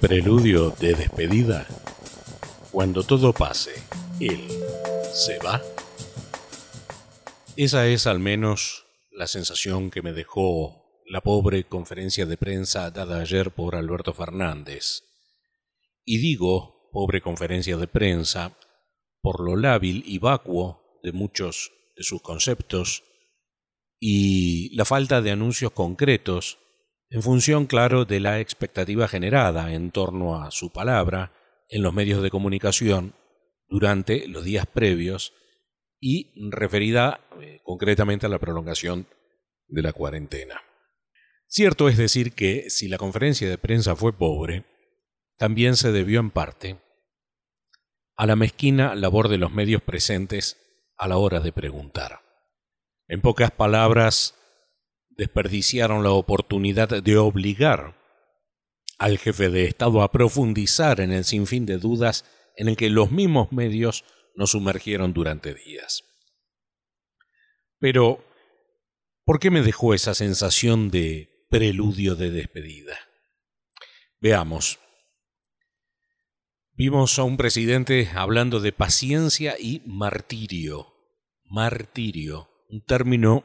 Preludio de despedida. Cuando todo pase, él se va. Esa es al menos la sensación que me dejó la pobre conferencia de prensa dada ayer por Alberto Fernández. Y digo pobre conferencia de prensa por lo lábil y vacuo de muchos de sus conceptos y la falta de anuncios concretos en función, claro, de la expectativa generada en torno a su palabra en los medios de comunicación durante los días previos y referida eh, concretamente a la prolongación de la cuarentena. Cierto es decir que si la conferencia de prensa fue pobre, también se debió en parte a la mezquina labor de los medios presentes a la hora de preguntar. En pocas palabras, desperdiciaron la oportunidad de obligar al jefe de Estado a profundizar en el sinfín de dudas en el que los mismos medios nos sumergieron durante días. Pero, ¿por qué me dejó esa sensación de preludio de despedida? Veamos. Vimos a un presidente hablando de paciencia y martirio. Martirio, un término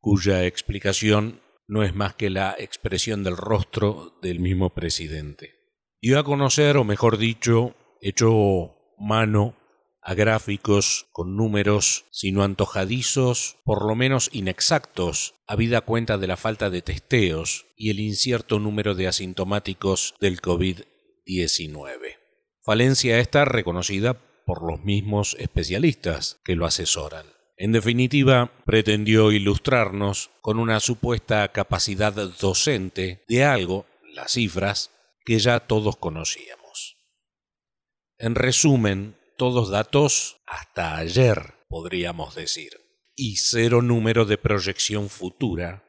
cuya explicación no es más que la expresión del rostro del mismo presidente. Dio a conocer, o mejor dicho, echó mano a gráficos con números, sino antojadizos, por lo menos inexactos, habida cuenta de la falta de testeos y el incierto número de asintomáticos del COVID-19. Falencia esta reconocida por los mismos especialistas que lo asesoran. En definitiva, pretendió ilustrarnos con una supuesta capacidad docente de algo, las cifras, que ya todos conocíamos. En resumen, todos datos hasta ayer, podríamos decir, y cero número de proyección futura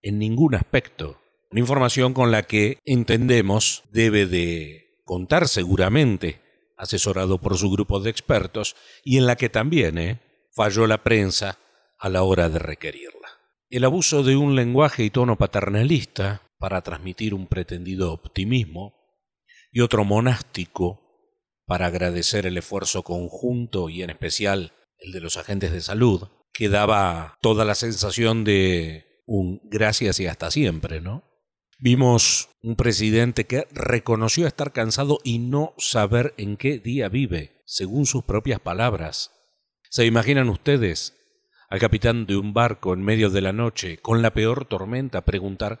en ningún aspecto. Una información con la que entendemos debe de contar seguramente, asesorado por su grupo de expertos, y en la que también, ¿eh? Falló la prensa a la hora de requerirla. El abuso de un lenguaje y tono paternalista para transmitir un pretendido optimismo y otro monástico para agradecer el esfuerzo conjunto y en especial el de los agentes de salud, que daba toda la sensación de un gracias y hasta siempre, ¿no? Vimos un presidente que reconoció estar cansado y no saber en qué día vive, según sus propias palabras, ¿Se imaginan ustedes al capitán de un barco en medio de la noche, con la peor tormenta, preguntar,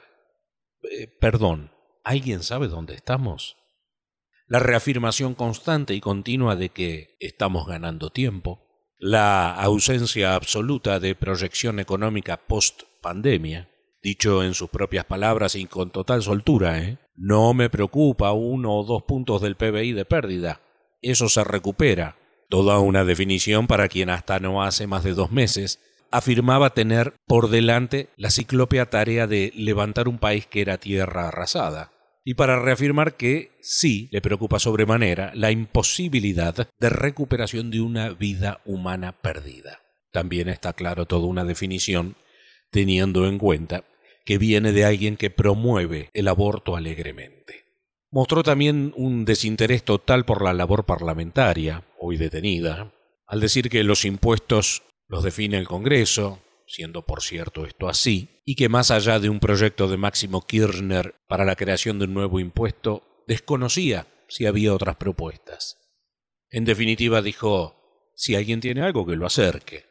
eh, perdón, ¿alguien sabe dónde estamos? La reafirmación constante y continua de que estamos ganando tiempo, la ausencia absoluta de proyección económica post-pandemia, dicho en sus propias palabras y con total soltura, ¿eh? No me preocupa uno o dos puntos del PBI de pérdida. Eso se recupera. Toda una definición para quien hasta no hace más de dos meses afirmaba tener por delante la ciclópea tarea de levantar un país que era tierra arrasada, y para reafirmar que sí le preocupa sobremanera la imposibilidad de recuperación de una vida humana perdida. También está claro toda una definición teniendo en cuenta que viene de alguien que promueve el aborto alegremente. Mostró también un desinterés total por la labor parlamentaria, hoy detenida, al decir que los impuestos los define el Congreso, siendo por cierto esto así, y que más allá de un proyecto de Máximo Kirchner para la creación de un nuevo impuesto, desconocía si había otras propuestas. En definitiva dijo, si alguien tiene algo que lo acerque.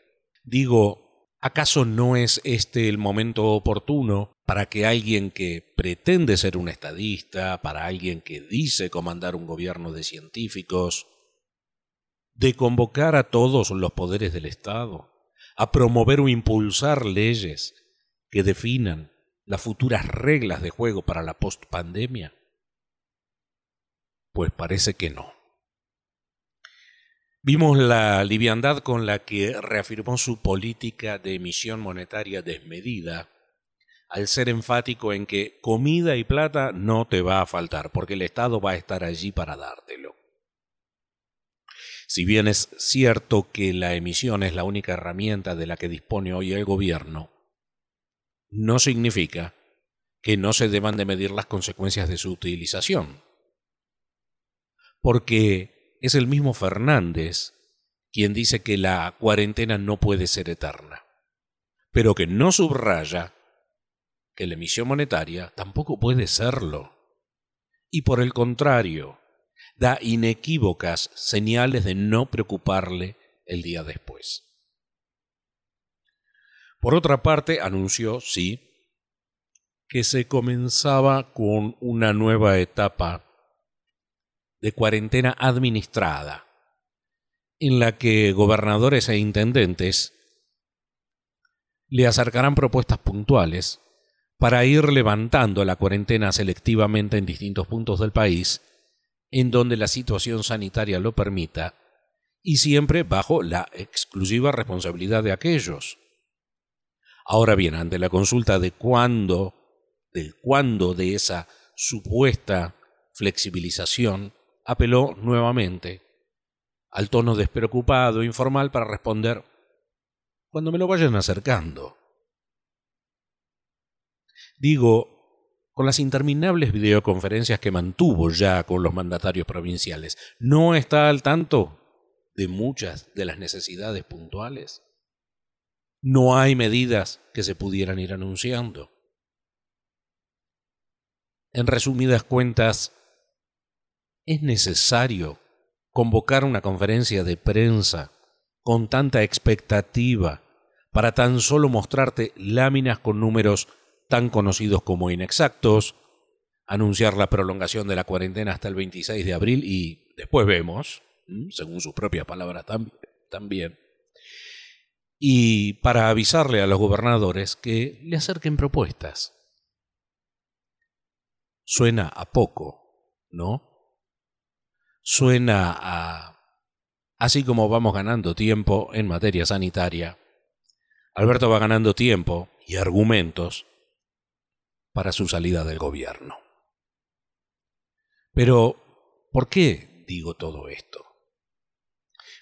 Digo, ¿Acaso no es este el momento oportuno para que alguien que pretende ser un estadista, para alguien que dice comandar un gobierno de científicos, de convocar a todos los poderes del Estado, a promover o impulsar leyes que definan las futuras reglas de juego para la postpandemia? Pues parece que no. Vimos la liviandad con la que reafirmó su política de emisión monetaria desmedida, al ser enfático en que comida y plata no te va a faltar, porque el Estado va a estar allí para dártelo. Si bien es cierto que la emisión es la única herramienta de la que dispone hoy el gobierno, no significa que no se deban de medir las consecuencias de su utilización. Porque es el mismo Fernández quien dice que la cuarentena no puede ser eterna, pero que no subraya que la emisión monetaria tampoco puede serlo. Y por el contrario, da inequívocas señales de no preocuparle el día después. Por otra parte, anunció, sí, que se comenzaba con una nueva etapa de cuarentena administrada, en la que gobernadores e intendentes le acercarán propuestas puntuales para ir levantando la cuarentena selectivamente en distintos puntos del país, en donde la situación sanitaria lo permita, y siempre bajo la exclusiva responsabilidad de aquellos. Ahora bien, ante la consulta de cuándo del cuándo de esa supuesta flexibilización, apeló nuevamente al tono despreocupado e informal para responder cuando me lo vayan acercando. Digo, con las interminables videoconferencias que mantuvo ya con los mandatarios provinciales, ¿no está al tanto de muchas de las necesidades puntuales? ¿No hay medidas que se pudieran ir anunciando? En resumidas cuentas, ¿es necesario convocar una conferencia de prensa con tanta expectativa para tan solo mostrarte láminas con números tan conocidos como inexactos, anunciar la prolongación de la cuarentena hasta el 26 de abril y después vemos, según sus propias palabras también, y para avisarle a los gobernadores que le acerquen propuestas suena a poco, ¿no? Suena a... Así como vamos ganando tiempo en materia sanitaria, Alberto va ganando tiempo y argumentos para su salida del gobierno. Pero, ¿por qué digo todo esto?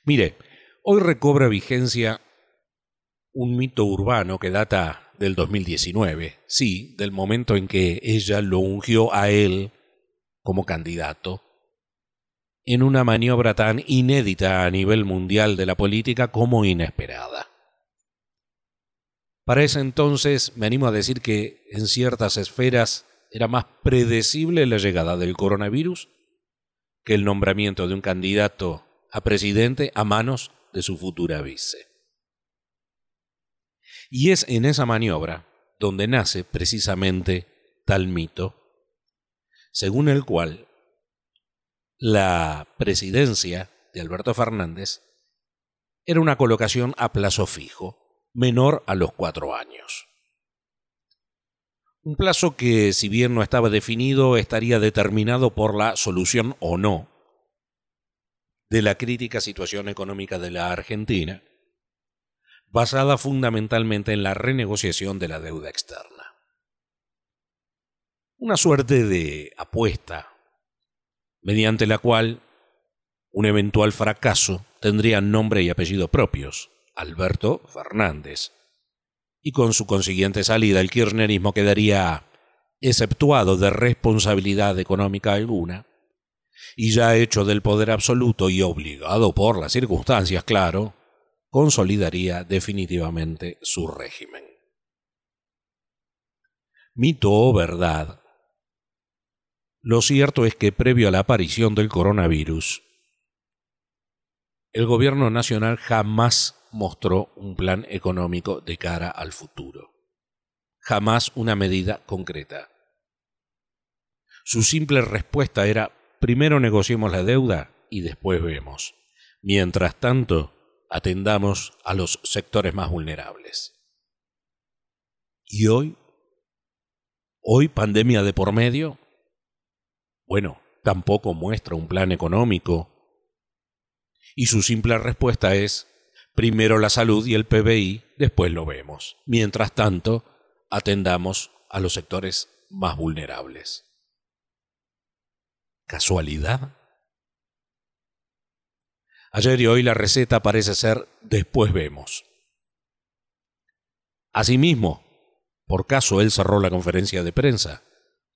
Mire, hoy recobra vigencia un mito urbano que data del 2019, sí, del momento en que ella lo ungió a él como candidato, en una maniobra tan inédita a nivel mundial de la política como inesperada. Para ese entonces me animo a decir que en ciertas esferas era más predecible la llegada del coronavirus que el nombramiento de un candidato a presidente a manos de su futura vice. Y es en esa maniobra donde nace precisamente tal mito, según el cual la presidencia de Alberto Fernández era una colocación a plazo fijo, menor a los cuatro años. Un plazo que, si bien no estaba definido, estaría determinado por la solución o no de la crítica situación económica de la Argentina basada fundamentalmente en la renegociación de la deuda externa. Una suerte de apuesta, mediante la cual un eventual fracaso tendría nombre y apellido propios, Alberto Fernández, y con su consiguiente salida el kirchnerismo quedaría exceptuado de responsabilidad económica alguna, y ya hecho del poder absoluto y obligado por las circunstancias, claro, consolidaría definitivamente su régimen. Mito o verdad, lo cierto es que previo a la aparición del coronavirus, el gobierno nacional jamás mostró un plan económico de cara al futuro, jamás una medida concreta. Su simple respuesta era, primero negociemos la deuda y después vemos. Mientras tanto, atendamos a los sectores más vulnerables. ¿Y hoy? ¿Hoy pandemia de por medio? Bueno, tampoco muestra un plan económico. Y su simple respuesta es, primero la salud y el PBI, después lo vemos. Mientras tanto, atendamos a los sectores más vulnerables. ¿Casualidad? Ayer y hoy la receta parece ser después vemos. Asimismo, por caso él cerró la conferencia de prensa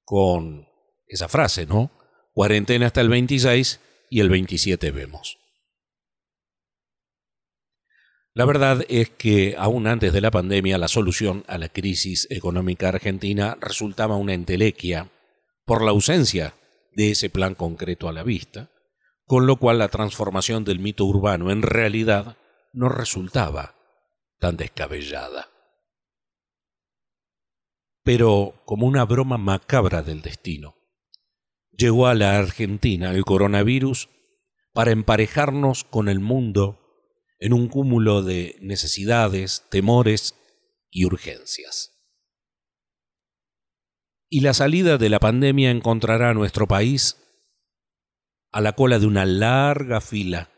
con esa frase, ¿no? Cuarentena hasta el 26 y el 27 vemos. La verdad es que aún antes de la pandemia la solución a la crisis económica argentina resultaba una entelequia por la ausencia de ese plan concreto a la vista, con lo cual la transformación del mito urbano en realidad no resultaba tan descabellada. Pero como una broma macabra del destino, llegó a la Argentina el coronavirus para emparejarnos con el mundo en un cúmulo de necesidades, temores y urgencias. Y la salida de la pandemia encontrará a nuestro país a la cola de una larga fila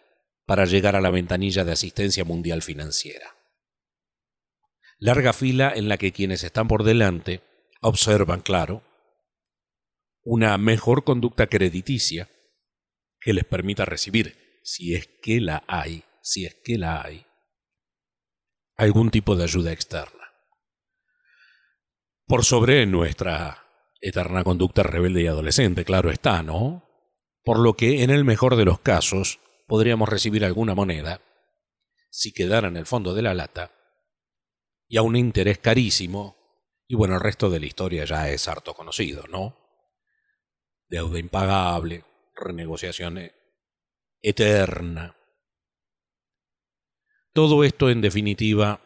para llegar a la ventanilla de asistencia mundial financiera. Larga fila en la que quienes están por delante observan, claro, una mejor conducta crediticia que les permita recibir, si es que la hay, si es que la hay, algún tipo de ayuda externa. Por sobre nuestra eterna conducta rebelde y adolescente, claro está, ¿no? Por lo que en el mejor de los casos podríamos recibir alguna moneda, si quedara en el fondo de la lata, y a un interés carísimo, y bueno, el resto de la historia ya es harto conocido, ¿no? Deuda impagable, renegociación eterna, todo esto, en definitiva,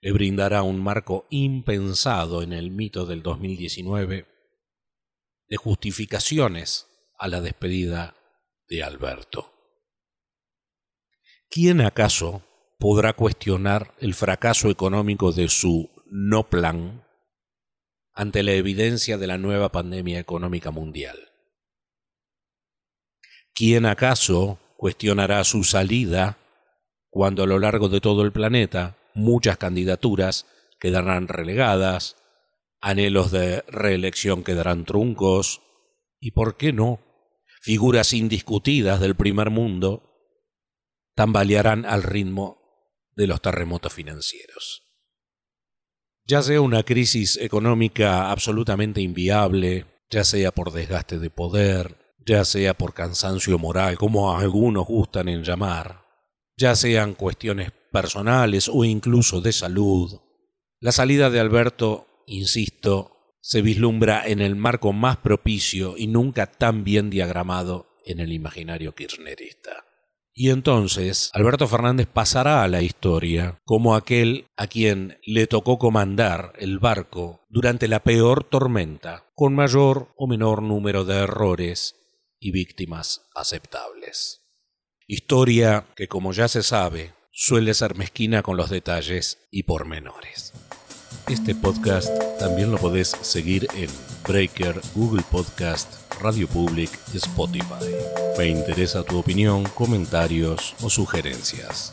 le brindará un marco impensado en el mito del 2019 de justificaciones a la despedida de Alberto. ¿Quién acaso podrá cuestionar el fracaso económico de su no plan ante la evidencia de la nueva pandemia económica mundial? ¿Quién acaso cuestionará su salida cuando a lo largo de todo el planeta muchas candidaturas quedarán relegadas, anhelos de reelección quedarán truncos, y por qué no, figuras indiscutidas del primer mundo tambalearán al ritmo de los terremotos financieros. Ya sea una crisis económica absolutamente inviable, ya sea por desgaste de poder, ya sea por cansancio moral, como algunos gustan en llamar, ya sean cuestiones personales o incluso de salud. La salida de Alberto, insisto, se vislumbra en el marco más propicio y nunca tan bien diagramado en el imaginario kirchnerista. Y entonces Alberto Fernández pasará a la historia como aquel a quien le tocó comandar el barco durante la peor tormenta, con mayor o menor número de errores y víctimas aceptables. Historia que, como ya se sabe, suele ser mezquina con los detalles y pormenores. Este podcast también lo podés seguir en Breaker, Google Podcast, Radio Public Spotify. Me interesa tu opinión, comentarios o sugerencias.